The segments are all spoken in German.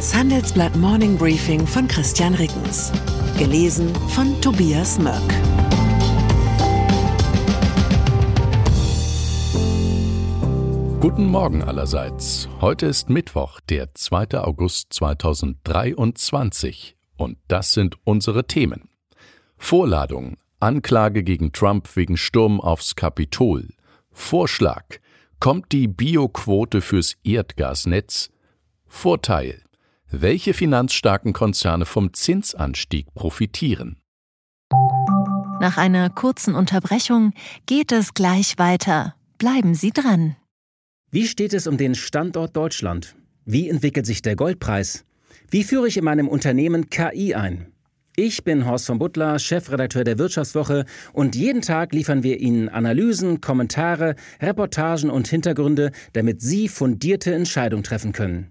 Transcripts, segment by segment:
Das Handelsblatt Morning Briefing von Christian Rickens. Gelesen von Tobias Mörk. Guten Morgen allerseits. Heute ist Mittwoch, der 2. August 2023. Und das sind unsere Themen. Vorladung. Anklage gegen Trump wegen Sturm aufs Kapitol. Vorschlag. Kommt die Bioquote fürs Erdgasnetz? Vorteil. Welche finanzstarken Konzerne vom Zinsanstieg profitieren? Nach einer kurzen Unterbrechung geht es gleich weiter. Bleiben Sie dran. Wie steht es um den Standort Deutschland? Wie entwickelt sich der Goldpreis? Wie führe ich in meinem Unternehmen KI ein? Ich bin Horst von Butler, Chefredakteur der Wirtschaftswoche und jeden Tag liefern wir Ihnen Analysen, Kommentare, Reportagen und Hintergründe, damit Sie fundierte Entscheidungen treffen können.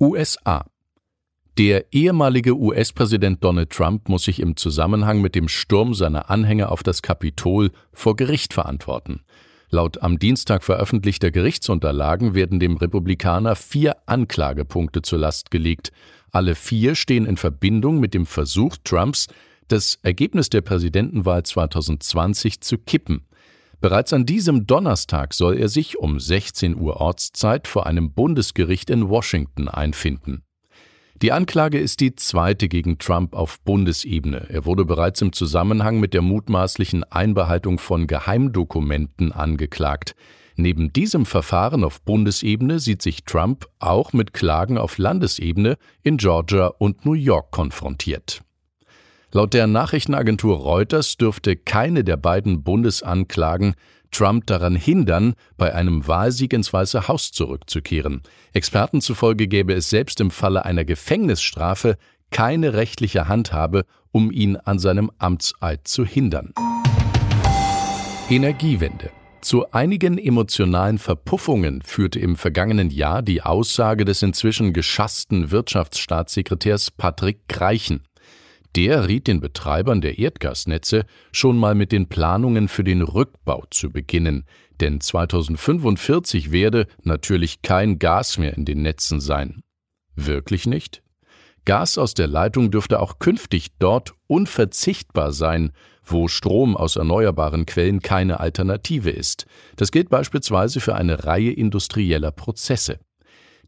USA der ehemalige US-Präsident Donald Trump muss sich im Zusammenhang mit dem Sturm seiner Anhänger auf das Kapitol vor Gericht verantworten. Laut am Dienstag veröffentlichter Gerichtsunterlagen werden dem Republikaner vier Anklagepunkte zur Last gelegt. Alle vier stehen in Verbindung mit dem Versuch Trumps, das Ergebnis der Präsidentenwahl 2020 zu kippen. Bereits an diesem Donnerstag soll er sich um 16 Uhr Ortszeit vor einem Bundesgericht in Washington einfinden. Die Anklage ist die zweite gegen Trump auf Bundesebene. Er wurde bereits im Zusammenhang mit der mutmaßlichen Einbehaltung von Geheimdokumenten angeklagt. Neben diesem Verfahren auf Bundesebene sieht sich Trump auch mit Klagen auf Landesebene in Georgia und New York konfrontiert. Laut der Nachrichtenagentur Reuters dürfte keine der beiden Bundesanklagen Trump daran hindern, bei einem Wahlsieg ins Weiße Haus zurückzukehren. Experten zufolge gäbe es selbst im Falle einer Gefängnisstrafe keine rechtliche Handhabe, um ihn an seinem Amtseid zu hindern. Energiewende zu einigen emotionalen Verpuffungen führte im vergangenen Jahr die Aussage des inzwischen geschassten Wirtschaftsstaatssekretärs Patrick Greichen. Der riet den Betreibern der Erdgasnetze, schon mal mit den Planungen für den Rückbau zu beginnen, denn 2045 werde natürlich kein Gas mehr in den Netzen sein. Wirklich nicht? Gas aus der Leitung dürfte auch künftig dort unverzichtbar sein, wo Strom aus erneuerbaren Quellen keine Alternative ist. Das gilt beispielsweise für eine Reihe industrieller Prozesse.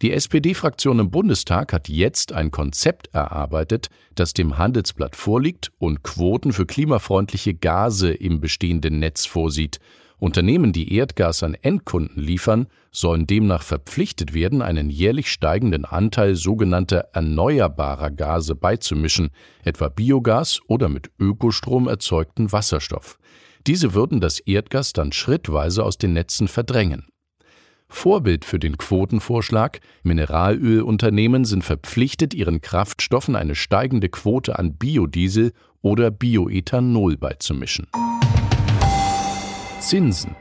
Die SPD-Fraktion im Bundestag hat jetzt ein Konzept erarbeitet, das dem Handelsblatt vorliegt und Quoten für klimafreundliche Gase im bestehenden Netz vorsieht. Unternehmen, die Erdgas an Endkunden liefern, sollen demnach verpflichtet werden, einen jährlich steigenden Anteil sogenannter erneuerbarer Gase beizumischen, etwa Biogas oder mit Ökostrom erzeugten Wasserstoff. Diese würden das Erdgas dann schrittweise aus den Netzen verdrängen. Vorbild für den Quotenvorschlag, Mineralölunternehmen sind verpflichtet, ihren Kraftstoffen eine steigende Quote an Biodiesel oder Bioethanol beizumischen. Zinsen.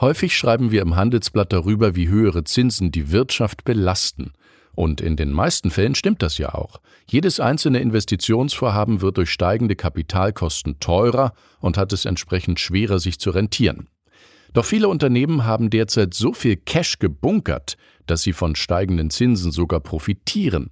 Häufig schreiben wir im Handelsblatt darüber, wie höhere Zinsen die Wirtschaft belasten. Und in den meisten Fällen stimmt das ja auch. Jedes einzelne Investitionsvorhaben wird durch steigende Kapitalkosten teurer und hat es entsprechend schwerer, sich zu rentieren. Doch viele Unternehmen haben derzeit so viel Cash gebunkert, dass sie von steigenden Zinsen sogar profitieren.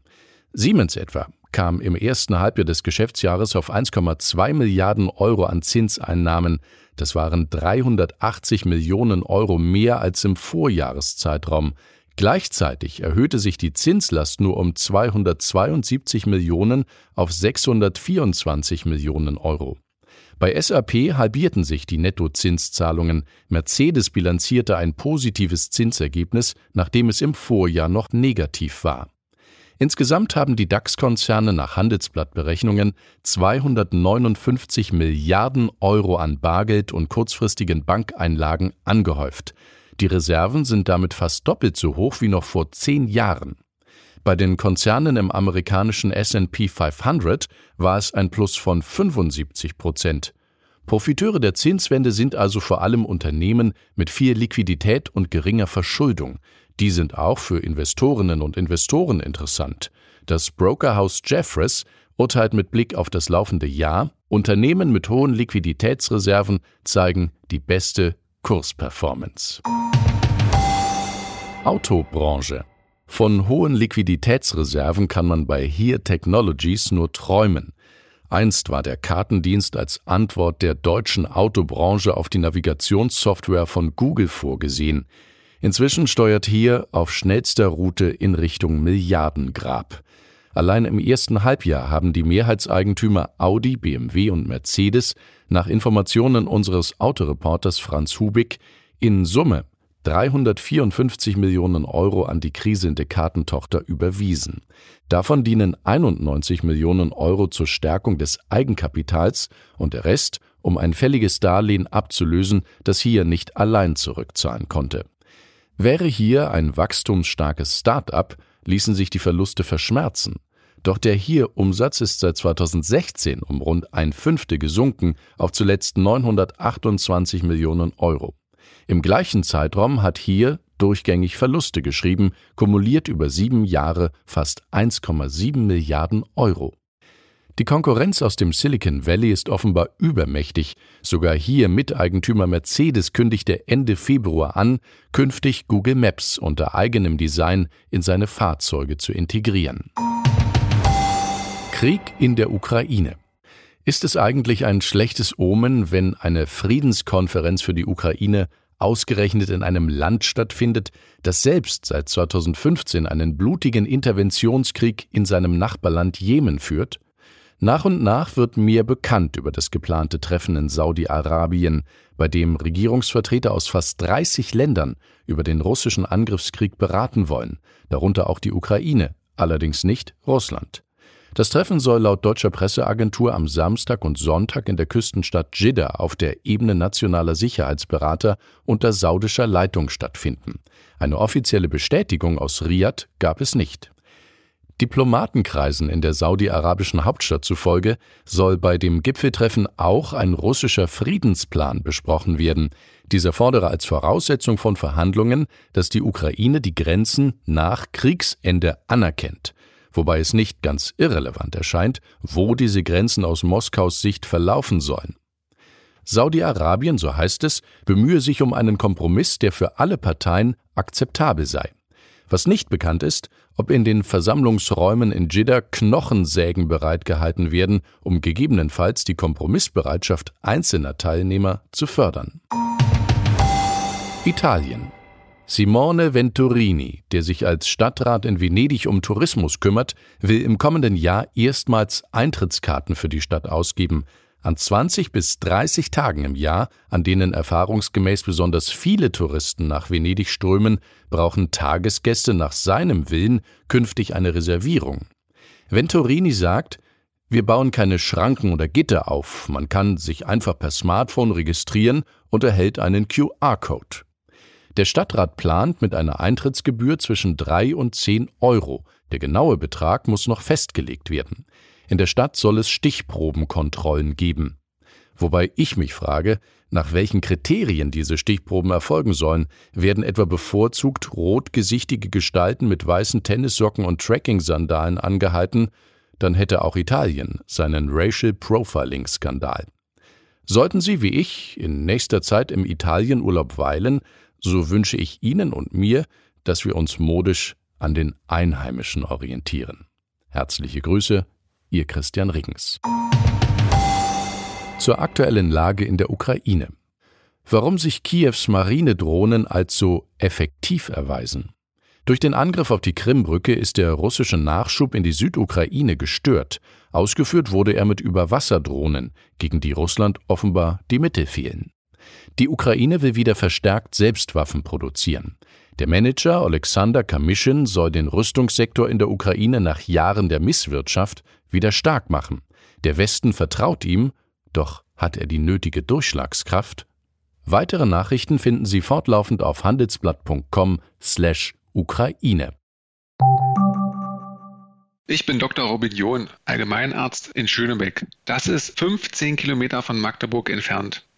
Siemens etwa kam im ersten Halbjahr des Geschäftsjahres auf 1,2 Milliarden Euro an Zinseinnahmen. Das waren 380 Millionen Euro mehr als im Vorjahreszeitraum. Gleichzeitig erhöhte sich die Zinslast nur um 272 Millionen auf 624 Millionen Euro. Bei SAP halbierten sich die Nettozinszahlungen. Mercedes bilanzierte ein positives Zinsergebnis, nachdem es im Vorjahr noch negativ war. Insgesamt haben die DAX-Konzerne nach Handelsblattberechnungen 259 Milliarden Euro an Bargeld und kurzfristigen Bankeinlagen angehäuft. Die Reserven sind damit fast doppelt so hoch wie noch vor zehn Jahren. Bei den Konzernen im amerikanischen SP 500 war es ein Plus von 75 Prozent. Profiteure der Zinswende sind also vor allem Unternehmen mit viel Liquidität und geringer Verschuldung. Die sind auch für Investorinnen und Investoren interessant. Das Brokerhaus Jeffries urteilt mit Blick auf das laufende Jahr, Unternehmen mit hohen Liquiditätsreserven zeigen die beste Kursperformance. Autobranche. Von hohen Liquiditätsreserven kann man bei Here Technologies nur träumen. Einst war der Kartendienst als Antwort der deutschen Autobranche auf die Navigationssoftware von Google vorgesehen. Inzwischen steuert hier auf schnellster Route in Richtung Milliardengrab. Allein im ersten Halbjahr haben die Mehrheitseigentümer Audi, BMW und Mercedes nach Informationen unseres Autoreporters Franz Hubig in Summe 354 Millionen Euro an die krisende Kartentochter überwiesen. Davon dienen 91 Millionen Euro zur Stärkung des Eigenkapitals und der Rest, um ein fälliges Darlehen abzulösen, das hier nicht allein zurückzahlen konnte. Wäre hier ein wachstumsstarkes Start-up, ließen sich die Verluste verschmerzen. Doch der hier Umsatz ist seit 2016 um rund ein Fünftel gesunken auf zuletzt 928 Millionen Euro. Im gleichen Zeitraum hat hier durchgängig Verluste geschrieben, kumuliert über sieben Jahre fast 1,7 Milliarden Euro. Die Konkurrenz aus dem Silicon Valley ist offenbar übermächtig. Sogar hier Miteigentümer Mercedes kündigte Ende Februar an, künftig Google Maps unter eigenem Design in seine Fahrzeuge zu integrieren. Krieg in der Ukraine. Ist es eigentlich ein schlechtes Omen, wenn eine Friedenskonferenz für die Ukraine ausgerechnet in einem Land stattfindet, das selbst seit 2015 einen blutigen Interventionskrieg in seinem Nachbarland Jemen führt? Nach und nach wird mehr bekannt über das geplante Treffen in Saudi-Arabien, bei dem Regierungsvertreter aus fast 30 Ländern über den russischen Angriffskrieg beraten wollen, darunter auch die Ukraine, allerdings nicht Russland. Das Treffen soll laut deutscher Presseagentur am Samstag und Sonntag in der Küstenstadt Jeddah auf der Ebene nationaler Sicherheitsberater unter saudischer Leitung stattfinden. Eine offizielle Bestätigung aus Riad gab es nicht. Diplomatenkreisen in der saudi-arabischen Hauptstadt zufolge soll bei dem Gipfeltreffen auch ein russischer Friedensplan besprochen werden. Dieser fordere als Voraussetzung von Verhandlungen, dass die Ukraine die Grenzen nach Kriegsende anerkennt wobei es nicht ganz irrelevant erscheint, wo diese Grenzen aus Moskaus Sicht verlaufen sollen. Saudi-Arabien, so heißt es, bemühe sich um einen Kompromiss, der für alle Parteien akzeptabel sei. Was nicht bekannt ist, ob in den Versammlungsräumen in Jeddah Knochensägen bereitgehalten werden, um gegebenenfalls die Kompromissbereitschaft einzelner Teilnehmer zu fördern. Italien Simone Venturini, der sich als Stadtrat in Venedig um Tourismus kümmert, will im kommenden Jahr erstmals Eintrittskarten für die Stadt ausgeben. An 20 bis 30 Tagen im Jahr, an denen erfahrungsgemäß besonders viele Touristen nach Venedig strömen, brauchen Tagesgäste nach seinem Willen künftig eine Reservierung. Venturini sagt, wir bauen keine Schranken oder Gitter auf, man kann sich einfach per Smartphone registrieren und erhält einen QR-Code. Der Stadtrat plant mit einer Eintrittsgebühr zwischen 3 und 10 Euro. Der genaue Betrag muss noch festgelegt werden. In der Stadt soll es Stichprobenkontrollen geben. Wobei ich mich frage, nach welchen Kriterien diese Stichproben erfolgen sollen. Werden etwa bevorzugt rotgesichtige Gestalten mit weißen Tennissocken und Tracking-Sandalen angehalten, dann hätte auch Italien seinen Racial Profiling-Skandal. Sollten Sie wie ich in nächster Zeit im Italienurlaub weilen, so wünsche ich Ihnen und mir, dass wir uns modisch an den Einheimischen orientieren. Herzliche Grüße, Ihr Christian Riggens. Zur aktuellen Lage in der Ukraine. Warum sich Kiews Marinedrohnen als so effektiv erweisen? Durch den Angriff auf die Krimbrücke ist der russische Nachschub in die Südukraine gestört. Ausgeführt wurde er mit Überwasserdrohnen, gegen die Russland offenbar die Mittel fehlen. Die Ukraine will wieder verstärkt Selbstwaffen produzieren. Der Manager Alexander Kamischin soll den Rüstungssektor in der Ukraine nach Jahren der Misswirtschaft wieder stark machen. Der Westen vertraut ihm, doch hat er die nötige Durchschlagskraft? Weitere Nachrichten finden Sie fortlaufend auf handelsblatt.com/Ukraine. Ich bin Dr. Robin John, Allgemeinarzt in Schönebeck. Das ist 15 Kilometer von Magdeburg entfernt